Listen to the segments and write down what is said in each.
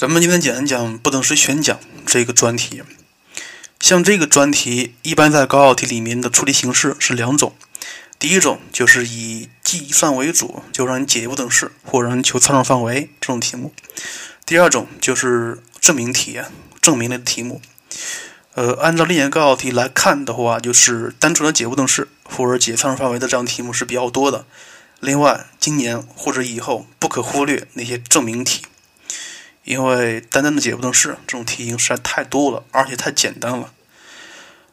咱们今天讲一讲不等式选讲这个专题。像这个专题，一般在高考题里面的处理形式是两种。第一种就是以计算为主，就让你解不等式或让你求参数范围这种题目。第二种就是证明题，证明类的题目。呃，按照历年高考题来看的话，就是单纯的解不等式或者解参数范围的这样题目是比较多的。另外，今年或者以后不可忽略那些证明题，因为单单的解不等式这种题型实在太多了，而且太简单了。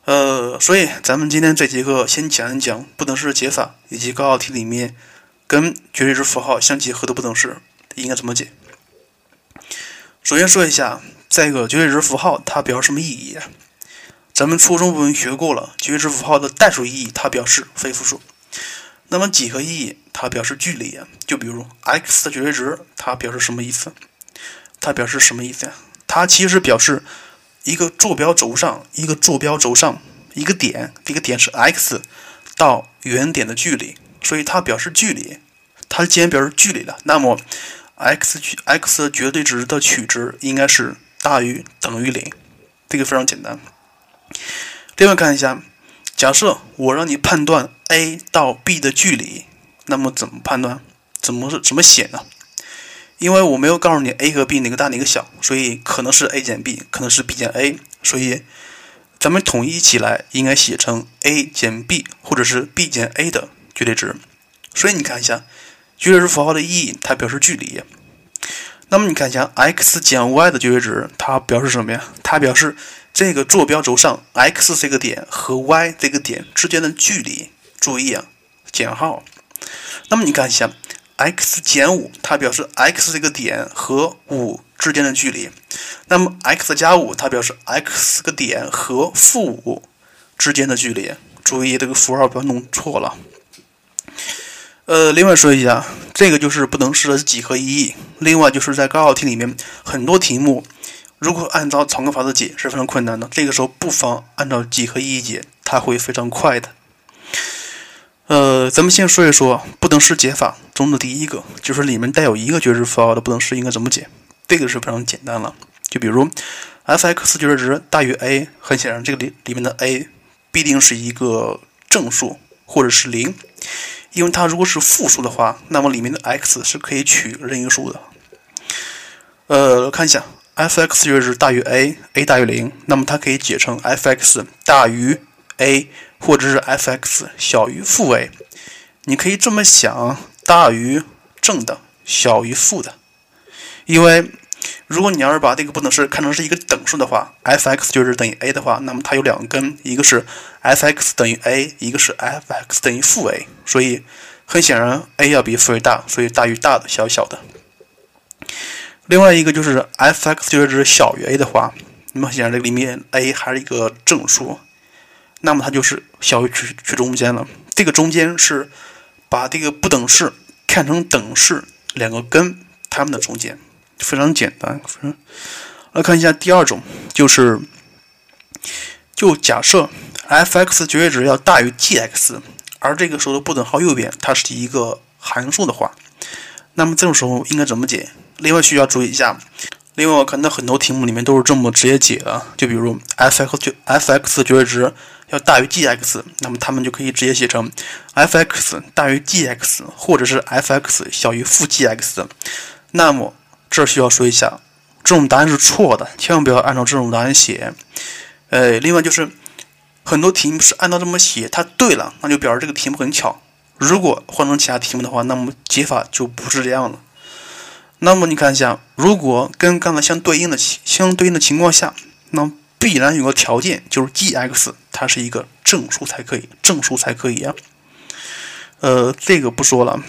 呃，所以咱们今天这节课先讲一讲不等式的解法，以及高考题里面跟绝对值符号相结合的不等式应该怎么解。首先说一下，这个绝对值符号它表示什么意义？咱们初中部分学过了，绝对值符号的代数意义它表示非负数，那么几何意义它表示距离啊。就比如 x 的绝对值，它表示什么意思？它表示什么意思呀？它其实表示。一个坐标轴上，一个坐标轴上一个点，这个点是 x 到原点的距离，所以它表示距离。它既然表示距离了，那么 x x 绝对值的取值应该是大于等于零，这个非常简单。另外看一下，假设我让你判断 a 到 b 的距离，那么怎么判断？怎么怎么写呢？因为我没有告诉你 a 和 b 哪个大哪个小，所以可能是 a 减 b，可能是 b 减 a，所以咱们统一起来应该写成 a 减 b 或者是 b 减 a 的绝对值。所以你看一下绝对值符号的意义，它表示距离。那么你看一下 x 减 y 的绝对值，它表示什么呀？它表示这个坐标轴上 x 这个点和 y 这个点之间的距离。注意啊，减号。那么你看一下。X 减五，它表示 x 这个点和五之间的距离。那么 x 加五，它表示 x 个点和负五之间的距离。注意这个符号不要弄错了。呃，另外说一下，这个就是不等式的几何意义。另外就是在高考题里面，很多题目如果按照常规法则解是非常困难的。这个时候不妨按照几何意义解，它会非常快的。呃，咱们先说一说不等式解法中的第一个，就是里面带有一个绝对值符号的不等式应该怎么解。这个是非常简单了，就比如 f(x) 绝对值大于 a，很显然这个里里面的 a 必定是一个正数或者是零，因为它如果是负数的话，那么里面的 x 是可以取任意数的。呃，看一下 f(x) 绝对值大于 a，a 大于零，那么它可以解成 f(x) 大于 a。或者是 f(x) 小于负 a，你可以这么想：大于正的，小于负的。因为如果你要是把这个不等式看成是一个等数的话，f(x) 就是等于 a 的话，那么它有两个根，一个是 f(x) 等于 a，一个是 f(x) 等于负 a。所以很显然，a 要比负 a 大，所以大于大的，小于小的。另外一个就是 f(x) 就是小于 a 的话，那么显然这个里面 a 还是一个正数。那么它就是小于取取中间了。这个中间是把这个不等式看成等式两个根它们的中间，非常简单。来看一下第二种，就是就假设 f(x) 绝对值要大于 g(x)，而这个时候的不等号右边它是一个函数的话，那么这种时候应该怎么解？另外需要注意一下。另外，我看到很多题目里面都是这么直接解的，就比如 f(x) 就 f(x) 绝对值。要大于 g(x)，那么它们就可以直接写成 f(x) 大于 g(x)，或者是 f(x) 小于负 g(x)。那么这需要说一下，这种答案是错的，千万不要按照这种答案写。呃，另外就是很多题目是按照这么写，它对了，那就表示这个题目很巧。如果换成其他题目的话，那么解法就不是这样了。那么你看一下，如果跟刚才相对应的相对应的情况下，那么必然有个条件，就是 g(x) 它是一个正数才可以，正数才可以啊。呃，这个不说了。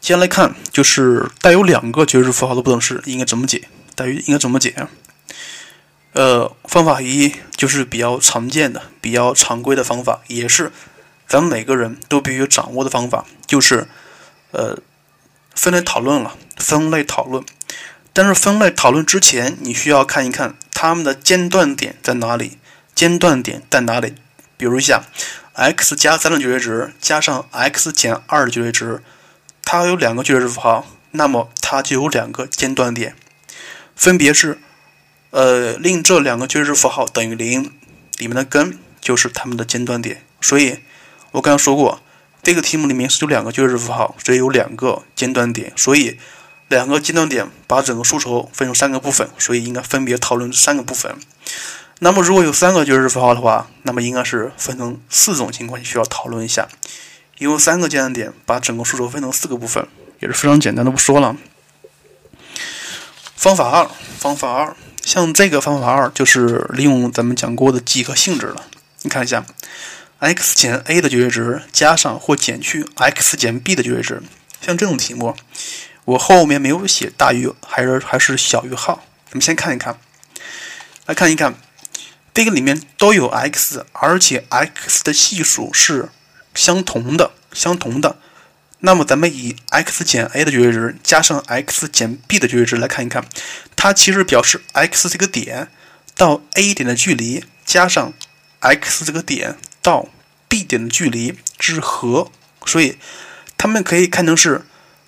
接下来看，就是带有两个绝对值符号的不等式应该怎么解？带于应该怎么解？呃，方法一就是比较常见的、比较常规的方法，也是咱们每个人都必须掌握的方法，就是呃分类讨论了。分类讨论。但是分类讨论之前，你需要看一看它们的间断点在哪里。间断点在哪里？比如一下，x 加三的绝对值加上 x 减二的绝对值，它有两个绝对值符号，那么它就有两个间断点。分别是，呃，令这两个绝对值符号等于零，里面的根就是它们的间断点。所以，我刚刚说过，这个题目里面是有两个绝对值符号，所以有两个间断点。所以，两个间断点把整个数轴分成三个部分，所以应该分别讨论三个部分。那么，如果有三个绝对值符号的话，那么应该是分成四种情况需要讨论一下。有三个尖端点把整个数轴分成四个部分，也是非常简单的，不说了。方法二，方法二，像这个方法二就是利用咱们讲过的几何性质了。你看一下，x 减 a 的绝对值加上或减去 x 减 b 的绝对值，像这种题目，我后面没有写大于还是还是小于号。咱们先看一看，来看一看。这个里面都有 x，而且 x 的系数是相同的，相同的。那么咱们以 x 减 a 的绝对值加上 x 减 b 的绝对值来看一看，它其实表示 x 这个点到 a 点的距离加上 x 这个点到 b 点的距离之和，所以它们可以看成是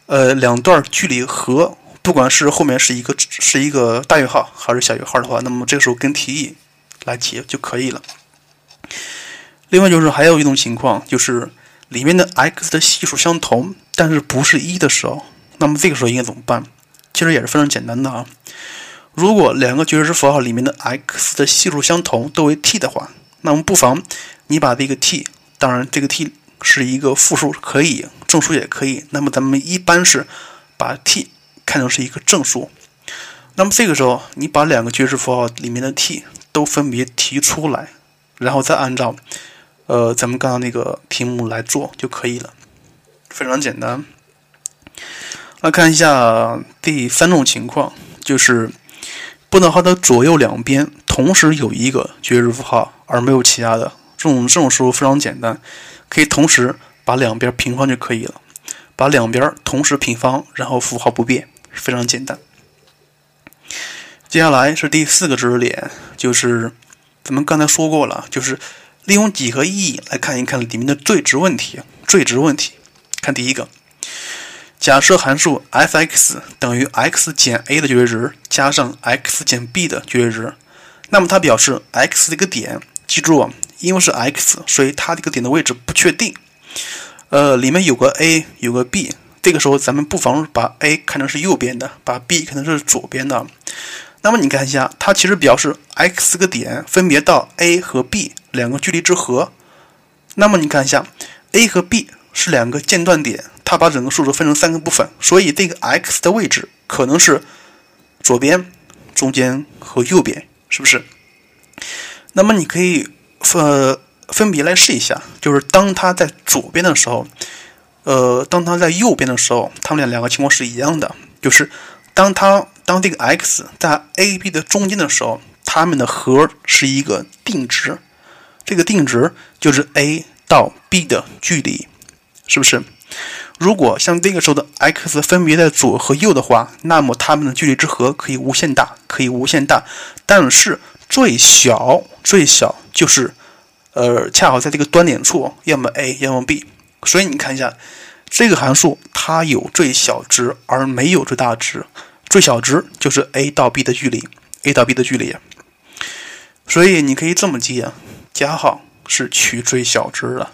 呃两段距离和，不管是后面是一个是一个大于号还是小于号的话，那么这个时候跟题意。来解就可以了。另外就是还有一种情况，就是里面的 x 的系数相同，但是不是一的时候，那么这个时候应该怎么办？其实也是非常简单的啊。如果两个绝对值符号里面的 x 的系数相同，都为 t 的话，那么不妨你把这个 t，当然这个 t 是一个负数，可以正数也可以。那么咱们一般是把 t 看成是一个正数。那么这个时候，你把两个绝对值符号里面的 t 都分别提出来，然后再按照，呃，咱们刚刚那个题目来做就可以了，非常简单。来看一下第三种情况，就是不等号的左右两边同时有一个绝对值符号，而没有其他的，这种这种时候非常简单，可以同时把两边平方就可以了，把两边同时平方，然后符号不变，非常简单。接下来是第四个知识点，就是咱们刚才说过了，就是利用几何意义来看一看里面的最值问题。最值问题，看第一个，假设函数 f(x) 等于 x 减 a 的绝对值加上 x 减 b 的绝对值，那么它表示 x 这个点，记住啊，因为是 x，所以它这个点的位置不确定。呃，里面有个 a，有个 b，这个时候咱们不妨把 a 看成是右边的，把 b 看成是左边的。那么你看一下，它其实表示 x 个点分别到 a 和 b 两个距离之和。那么你看一下，a 和 b 是两个间断点，它把整个数轴分成三个部分，所以这个 x 的位置可能是左边、中间和右边，是不是？那么你可以分分别来试一下，就是当它在左边的时候，呃，当它在右边的时候，它们俩两个情况是一样的，就是当它。当这个 x 在 a、b 的中间的时候，它们的和是一个定值，这个定值就是 a 到 b 的距离，是不是？如果像这个时候的 x 分别在左和右的话，那么它们的距离之和可以无限大，可以无限大。但是最小最小就是，呃，恰好在这个端点处，要么 a，要么 b。所以你看一下，这个函数它有最小值而没有最大值。最小值就是 a 到 b 的距离，a 到 b 的距离，所以你可以这么记啊，加号是取最小值的。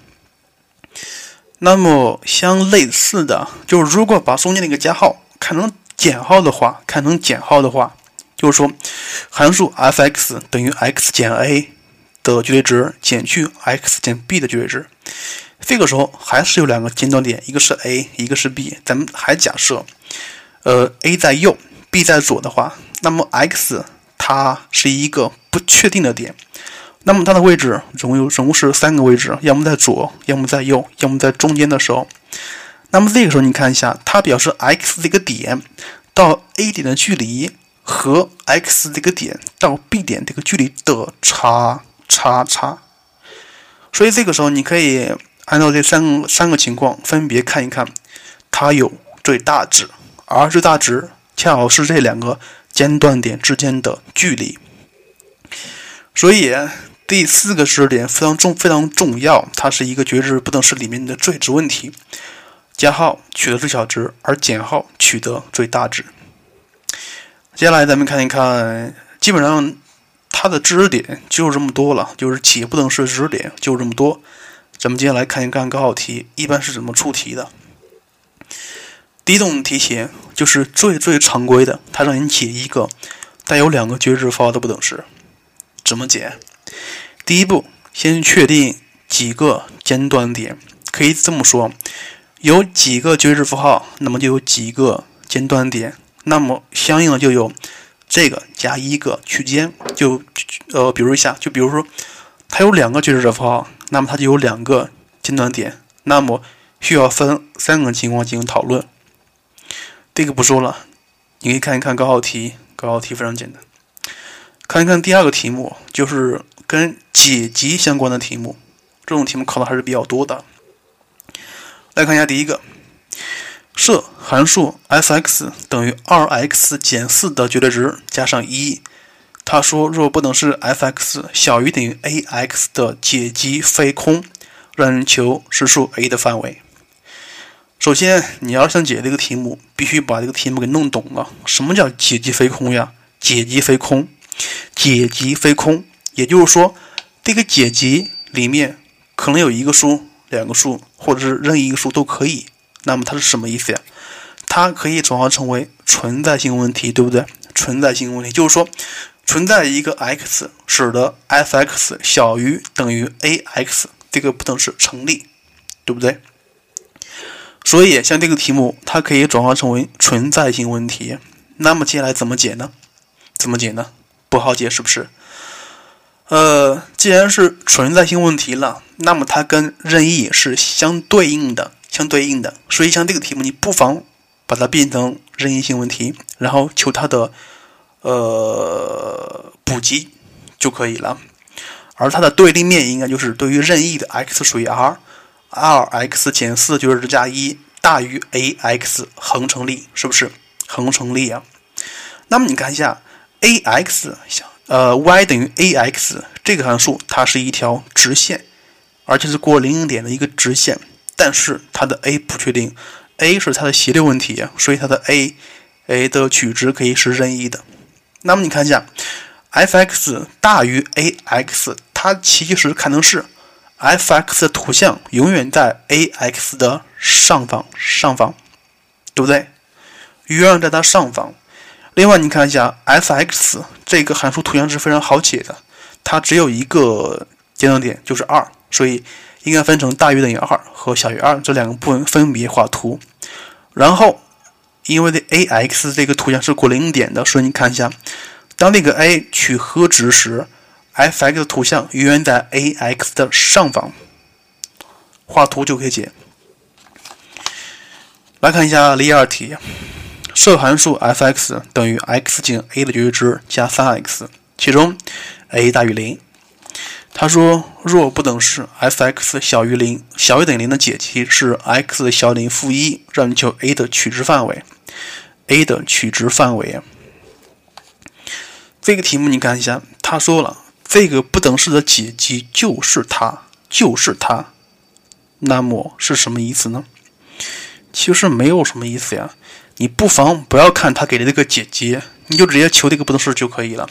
那么相类似的，就是如果把中间那个加号看成减号的话，看成减号的话，就是说函数 f(x) 等于 x 减 a 的绝对值减去 x 减 b 的绝对值。这个时候还是有两个尖端点，一个是 a，一个是 b。咱们还假设，呃，a 在右。B 在左的话，那么 x 它是一个不确定的点，那么它的位置总有总共是三个位置，要么在左，要么在右，要么在中间的时候，那么这个时候你看一下，它表示 x 这个点到 a 点的距离和 x 这个点到 b 点这个距离的差差差，所以这个时候你可以按照这三三个情况分别看一看，它有最大值，而最大值。恰好是这两个间断点之间的距离，所以第四个知识点非常重非常重要，它是一个绝对不等式里面的最值问题。加号取得最小值，而减号取得最大值。接下来咱们看一看，基本上它的知识点就这么多了，就是企业不等式知识点就这么多。咱们接下来看一看高考题一般是怎么出题的。第一种题型就是最最常规的，它让你解一个带有两个绝对值符号的不等式，怎么解？第一步，先确定几个尖端点，可以这么说：有几个绝对值符号，那么就有几个尖端点。那么相应的就有这个加一个区间，就呃，比如一下，就比如说它有两个绝对值符号，那么它就有两个尖端点，那么需要分三个情况进行讨论。这个不说了，你可以看一看高考题，高考题非常简单。看一看第二个题目，就是跟解集相关的题目，这种题目考的还是比较多的。来看一下第一个。设函数 f(x) 等于 2x 减4的绝对值加上一。他说，若不等式 f(x) 小于等于 ax 的解集非空，让人求实数 a 的范围。首先，你要想解这个题目，必须把这个题目给弄懂了。什么叫解集非空呀？解集非空，解集非空，也就是说，这个解集里面可能有一个数、两个数，或者是任意一个数都可以。那么它是什么意思呀？它可以转化成为存在性问题，对不对？存在性问题就是说，存在一个 x 使得 f(x) 小于等于 ax 这个不等式成立，对不对？所以像这个题目，它可以转化成为存在性问题。那么接下来怎么解呢？怎么解呢？不好解，是不是？呃，既然是存在性问题了，那么它跟任意是相对应的。相对应的，所以像这个题目，你不妨把它变成任意性问题，然后求它的呃补集就可以了。而它的对立面应该就是对于任意的 x 属于 R 2x 减4就是加一大于 ax 恒成立，是不是恒成立啊？那么你看一下 ax 呃 y 等于 ax 这个函数，它是一条直线，而且是过零点的一个直线。但是它的 a 不确定，a 是它的斜率问题，所以它的 a a 的取值可以是任意的。那么你看一下，f(x) 大于 ax，它其实可能是 f(x) 的图像永远在 ax 的上方，上方，对不对？永远在它上方。另外你看一下，f(x) 这个函数图像是非常好解的，它只有一个尖端点，就是二，所以。应该分成大于等于二和小于二这两个部分分别画图，然后因为这 a(x) 这个图像是过零点的，所以你看一下，当这个 a 取和值时，f(x) 的图像永远在 a(x) 的上方，画图就可以解。来看一下例二题，设函数 f(x) 等于 x 减 a 的绝对值加 3x，其中 a 大于零。他说：“若不等式 f(x) 小于零，小于等于零的解集是 x 小于等于负一，让你求 a 的取值范围。a 的取值范围。这个题目你看一下，他说了，这个不等式的解集就是它，就是它。那么是什么意思呢？其实没有什么意思呀。你不妨不要看他给的这个解集，你就直接求这个不等式就可以了。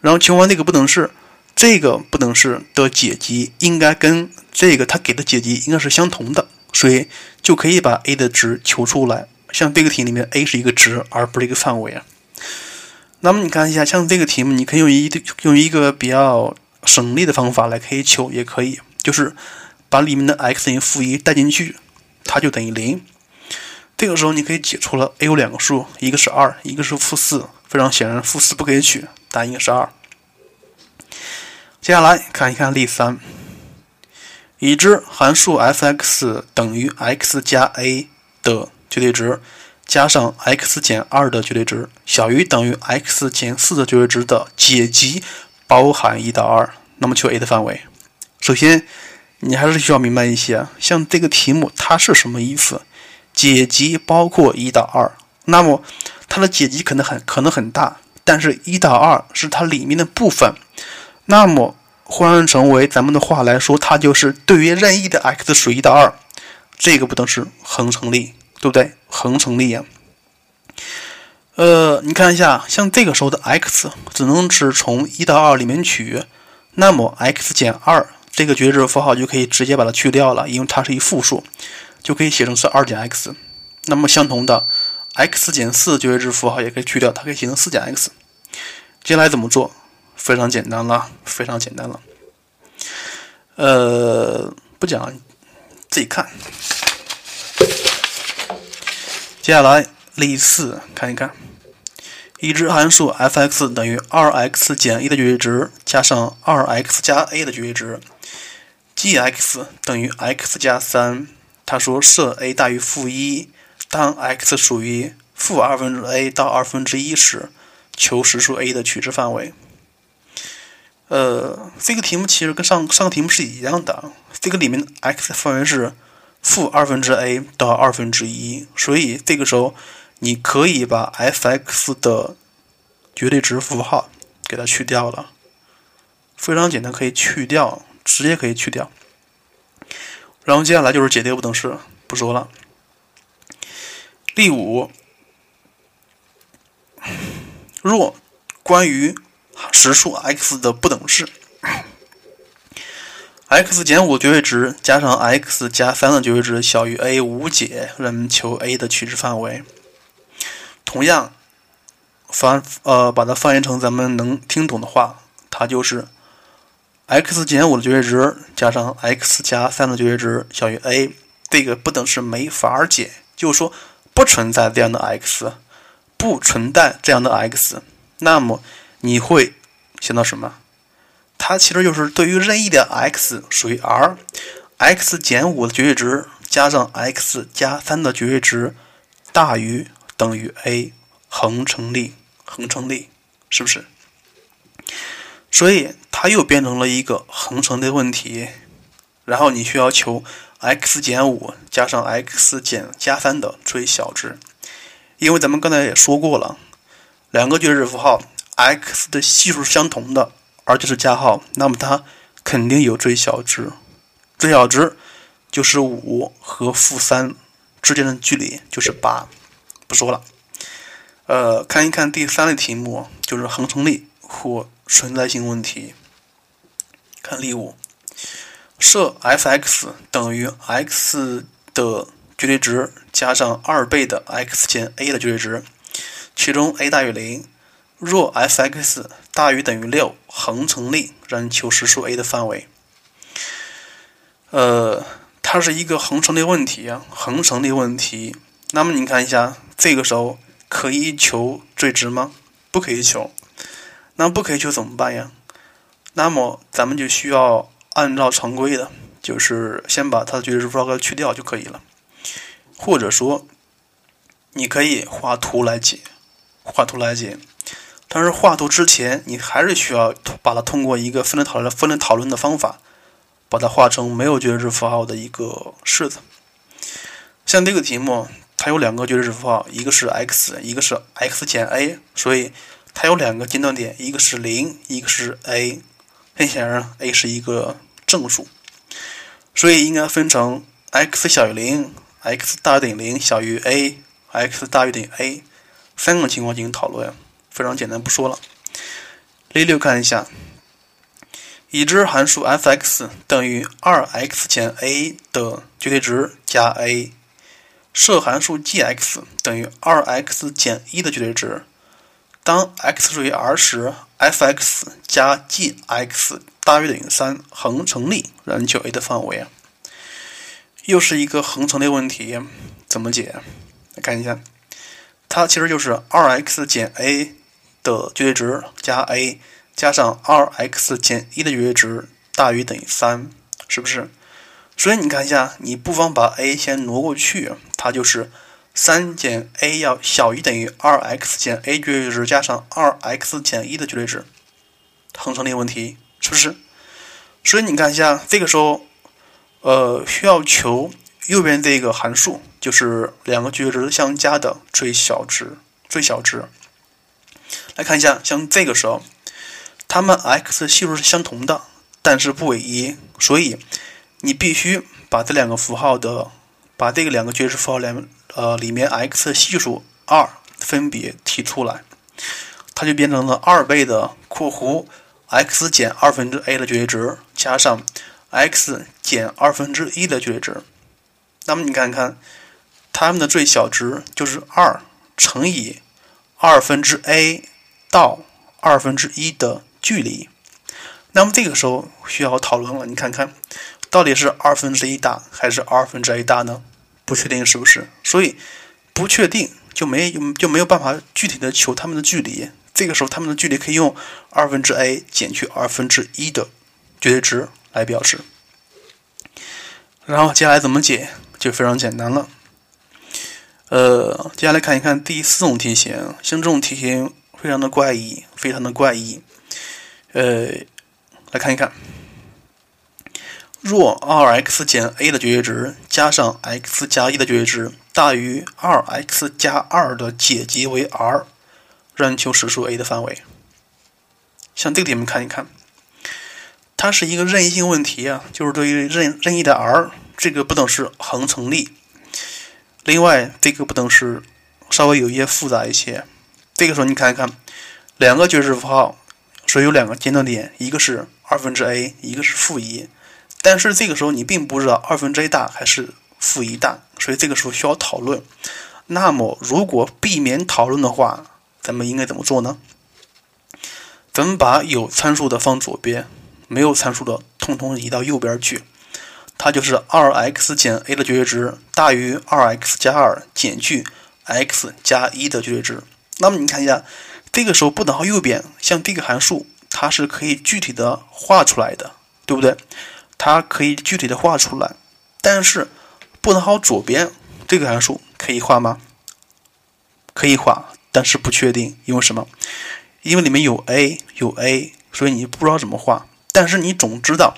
然后求完这个不等式。”这个不等式的解集应该跟这个它给的解集应该是相同的，所以就可以把 a 的值求出来。像这个题里面，a 是一个值，而不是一个范围啊。那么你看一下，像这个题目，你可以用一用一个比较省力的方法来可以求，也可以，就是把里面的 x 等于负一带进去，它就等于零。这个时候你可以解出了 a 有两个数，一个是二，一个是负四。非常显然，负四不可以取，答案应该是二。接下来看一看例三，已知函数 f(x) 等于 x 加 a 的绝对值加上 x 减二的绝对值小于等于 x 减四的绝对值的解集包含一到二，那么求 a 的范围。首先，你还是需要明白一些，像这个题目它是什么意思？解集包括一到二，那么它的解集可能很可能很大，但是一到二是它里面的部分。那么换成为咱们的话来说，它就是对于任意的 x 属于一到二，这个不等式恒成立，对不对？恒成立呀。呃，你看一下，像这个时候的 x 只能是从一到二里面取，那么 x 减二这个绝对值符号就可以直接把它去掉了，因为它是一负数，就可以写成是二减 x。那么相同的，x 减四绝对值符号也可以去掉，它可以写成四减 x。接下来怎么做？非常简单了，非常简单了。呃，不讲，自己看。接下来。例四，看一看，已知函数 f(x) 等于 2x 减 a 的绝对值加上 2x 加 a 的绝对值，g(x) 等于 x 加3。他说设 a 大于负一，当 x 属于负二分之 a 到二分之一时，求实数 a 的取值范围。呃，这个题目其实跟上上个题目是一样的，这个里面 x 的范围是负二分之 a 到二分之一，所以这个时候。你可以把 f(x) 的绝对值符号给它去掉了，非常简单，可以去掉，直接可以去掉。然后接下来就是解这个不等式，不说了。例五，若关于实数 x 的不等式，x 减五绝对值加上 x 加三的绝对值小于 a 无解，让我们求 a 的取值范围。同样，翻呃把它翻译成咱们能听懂的话，它就是 x 减五的绝对值加上 x 加三的绝对值小于 a，这个不等式没法解，就是说不存在这样的 x，不存在这样的 x，那么你会想到什么？它其实就是对于任意的 x 属于 R，x 减五的绝对值加上 x 加三的绝对值大于。等于 a 恒成立，恒成立，是不是？所以它又变成了一个恒成的问题。然后你需要求 x 减五加上 x 减加三的最小值，因为咱们刚才也说过了，两个绝对值符号 x 的系数是相同的，而且是加号，那么它肯定有最小值。最小值就是五和负三之间的距离就是八。不说了，呃，看一看第三类题目，就是恒成立或存在性问题。看例五，设 f(x) 等于 x 的绝对值加上二倍的 x 减 a 的绝对值，其中 a 大于零。若 f(x) 大于等于六，恒成立，让你求实数 a 的范围。呃，它是一个恒成立问题啊，恒成立问题。那么你看一下。这个时候可以求最值吗？不可以求。那不可以求怎么办呀？那么咱们就需要按照常规的，就是先把它的绝对值符号去掉就可以了。或者说，你可以画图来解，画图来解。但是画图之前，你还是需要把它通过一个分类讨论、分类讨论的方法，把它画成没有绝对值符号的一个式子。像这个题目。它有两个绝对值符号，一个是 x，一个是 x 减 a，所以它有两个间断点，一个是零，一个是 a。很显然，a 是一个正数，所以应该分成 x 小于零、x 大于等于零、小于 a、x 大于等于 a 三个情况进行讨论。非常简单，不说了。例六看一下，已知函数 f(x) 等于 2x 减 a 的绝对值加 a。设函数 g(x) 等于 2x 减一的绝对值，当 x 属于 R 时，f(x) 加 g(x) 大于等于三，恒成立，让你求 a 的范围。又是一个恒成立问题，怎么解？来看一下，它其实就是 2x 减 a 的绝对值加 a 加上 2x 减一的绝对值大于等于三，是不是？所以你看一下，你不妨把 a 先挪过去，它就是三减 a 要小于等于二 x 减 a 绝对值加上二 x 减一的绝对值，恒成立问题是不是？所以你看一下，这个时候，呃，需要求右边这个函数，就是两个绝对值相加的最小值，最小值。来看一下，像这个时候，它们 x 系数是相同的，但是不为一，所以。你必须把这两个符号的，把这个两个绝对值符号两呃里面 x 系数二分别提出来，它就变成了二倍的括弧 x 减二分之 a 的绝对值加上 x 减二分之一的绝对值。那么你看看，它们的最小值就是二乘以二分之 a 到二分之一的距离。那么这个时候需要讨论了，你看看到底是二分之一大还是二分之 a 大呢？不确定是不是？所以不确定就没有就没有办法具体的求它们的距离。这个时候它们的距离可以用二分之 a 减去二分之一的绝对值来表示。然后接下来怎么解？就非常简单了，呃，接下来看一看第四种题型，像这种题型非常的怪异，非常的怪异。呃，来看一看，若二 x 减 a 的绝对值加上 x 加一的绝对值大于二 x 加二的解集为 R，让你求实数 a 的范围。像这个题，我们看一看，它是一个任意性问题啊，就是对于任任意的 R。这个不等式恒成立。另外，这个不等式稍微有一些复杂一些。这个时候你看一看，两个绝对值符号所以有两个间断点，一个是二分之 a，一个是负一。但是这个时候你并不知道二分之 a 大还是负一大，所以这个时候需要讨论。那么，如果避免讨论的话，咱们应该怎么做呢？咱们把有参数的放左边，没有参数的通通移到右边去。它就是二 x 减 a 的绝对值大于二 x 加二减去 x 加一的绝对值。那么你看一下，这个时候不等号右边，像这个函数，它是可以具体的画出来的，对不对？它可以具体的画出来。但是不等号左边这个函数可以画吗？可以画，但是不确定，因为什么？因为里面有 a 有 a，所以你不知道怎么画。但是你总知道。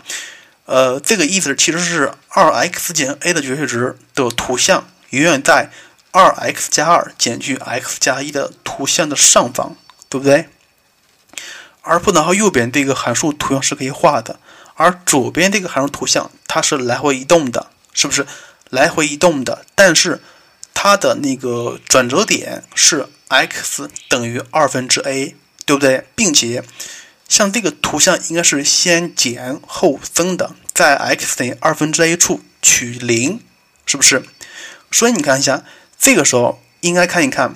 呃，这个意思其实是二 x 减 a 的绝对值的图像永远在二 x 加二减去 x 加一的图像的上方，对不对？而不能号右边这个函数图像是可以画的，而左边这个函数图像它是来回移动的，是不是来回移动的？但是它的那个转折点是 x 等于二分之 a，对不对？并且。像这个图像应该是先减后增的，在 x 等于二分之 a 处取零，是不是？所以你看一下，这个时候应该看一看，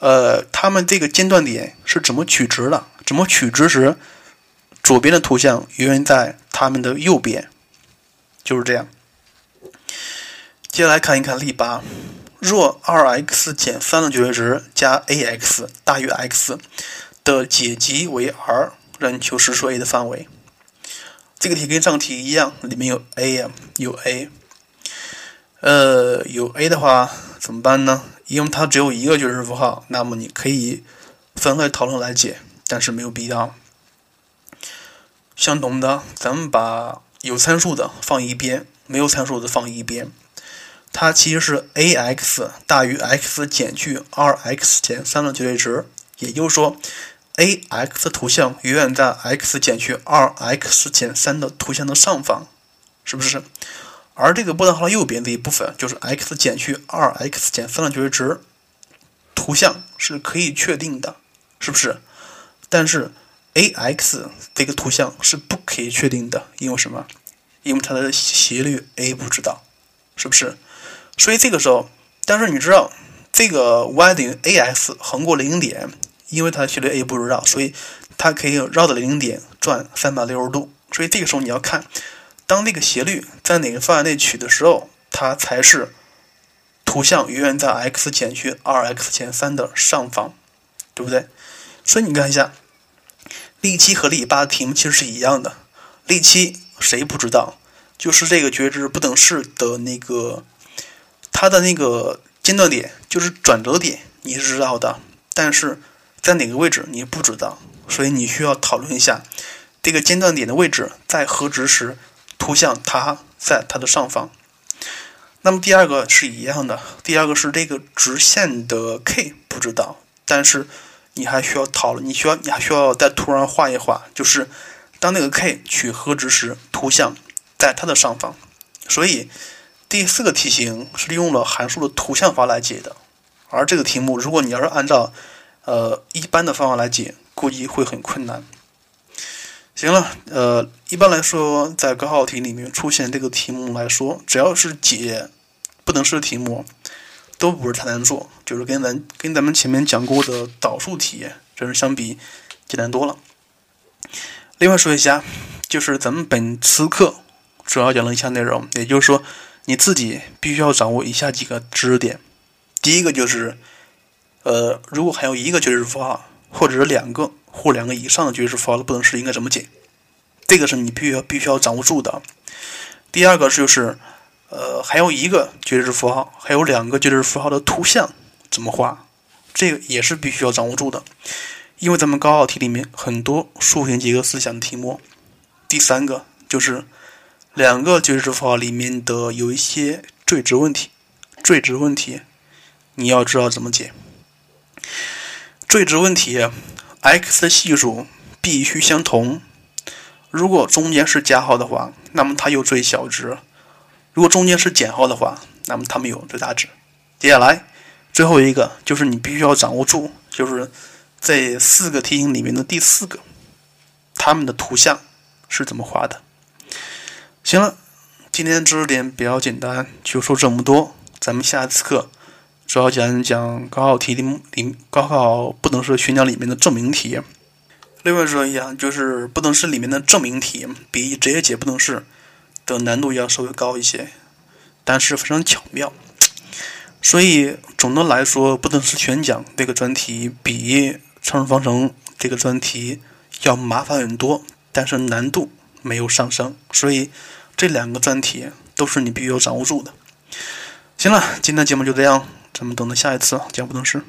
呃，它们这个间断点是怎么取值的？怎么取值时，左边的图像永远在它们的右边，就是这样。接下来看一看例八：若二 x 减三的绝对值加 a_x 大于 x 的解集为 R。让你求实数 a 的范围。这个题跟上题一样，里面有 a 呀，有 a。呃，有 a 的话怎么办呢？因为它只有一个绝对值符号，那么你可以分开讨论来解，但是没有必要。相同的，咱们把有参数的放一边，没有参数的放一边。它其实是 a_x 大于 x 减去 2x 减3的绝对值，也就是说。A x 图像永远在 x 减去二 x 减三的图像的上方，是不是？而这个波段号的右边这一部分就是 x 减去二 x 减三的绝对值，图像是可以确定的，是不是？但是 a x 这个图像是不可以确定的，因为什么？因为它的斜率 a 不知道，是不是？所以这个时候，但是你知道这个 y 等于 a x 横过零点。因为它的斜率 a 不知道，所以它可以绕着零点转三百六十度。所以这个时候你要看，当那个斜率在哪个范围内取的时候，它才是图像永远在 x 减去二 x 减三的上方，对不对？所以你看一下，例七和例八的题目其实是一样的。例七谁不知道？就是这个绝对值不等式的那个它的那个间断点，就是转折点，你是知道的，但是。在哪个位置你不知道，所以你需要讨论一下这个间断点的位置在何值时，图像它在它的上方。那么第二个是一样的，第二个是这个直线的 k 不知道，但是你还需要讨论，你需要你还需要在图上画一画，就是当那个 k 取何值时，图像在它的上方。所以第四个题型是利用了函数的图像法来解的，而这个题目，如果你要是按照呃一般的方法来解，估计会很困难。行了，呃，一般来说，在高考题里面出现这个题目来说，只要是解不等式的题目，都不是太难做，就是跟咱跟咱们前面讲过的导数题，真是相比简单多了。另外说一下，就是咱们本次课主要讲了一下内容，也就是说，你自己必须要掌握以下几个知识点。第一个就是，呃，如果还有一个绝对值符号，或者是两个或两个以上的绝对值符号的不等式应该怎么解？这个是你必须要必须要掌握住的。第二个就是，呃，还有一个绝对值符号，还有两个绝对值符号的图像怎么画？这个也是必须要掌握住的。因为咱们高考题里面很多数学结构思想的题目，第三个就是两个绝对值符号里面的有一些最值问题，最值问题你要知道怎么解。最值问题，x 的系数必须相同，如果中间是加号的话，那么它有最小值；如果中间是减号的话，那么它们有最大值。接下来最后一个就是你必须要掌握住，就是。这四个题型里面的第四个，它们的图像是怎么画的？行了，今天知识点比较简单，就说这么多。咱们下次课主要讲一讲高考题里里高考不等式宣讲里面的证明题。另外说一下，就是不等式里面的证明题比直接解不等式的难度要稍微高一些，但是非常巧妙。所以总的来说，不等式宣讲这个专题比。常数方程这个专题要麻烦很多，但是难度没有上升，所以这两个专题都是你必须要掌握住的。行了，今天节目就这样，咱们等到下一次讲不等式。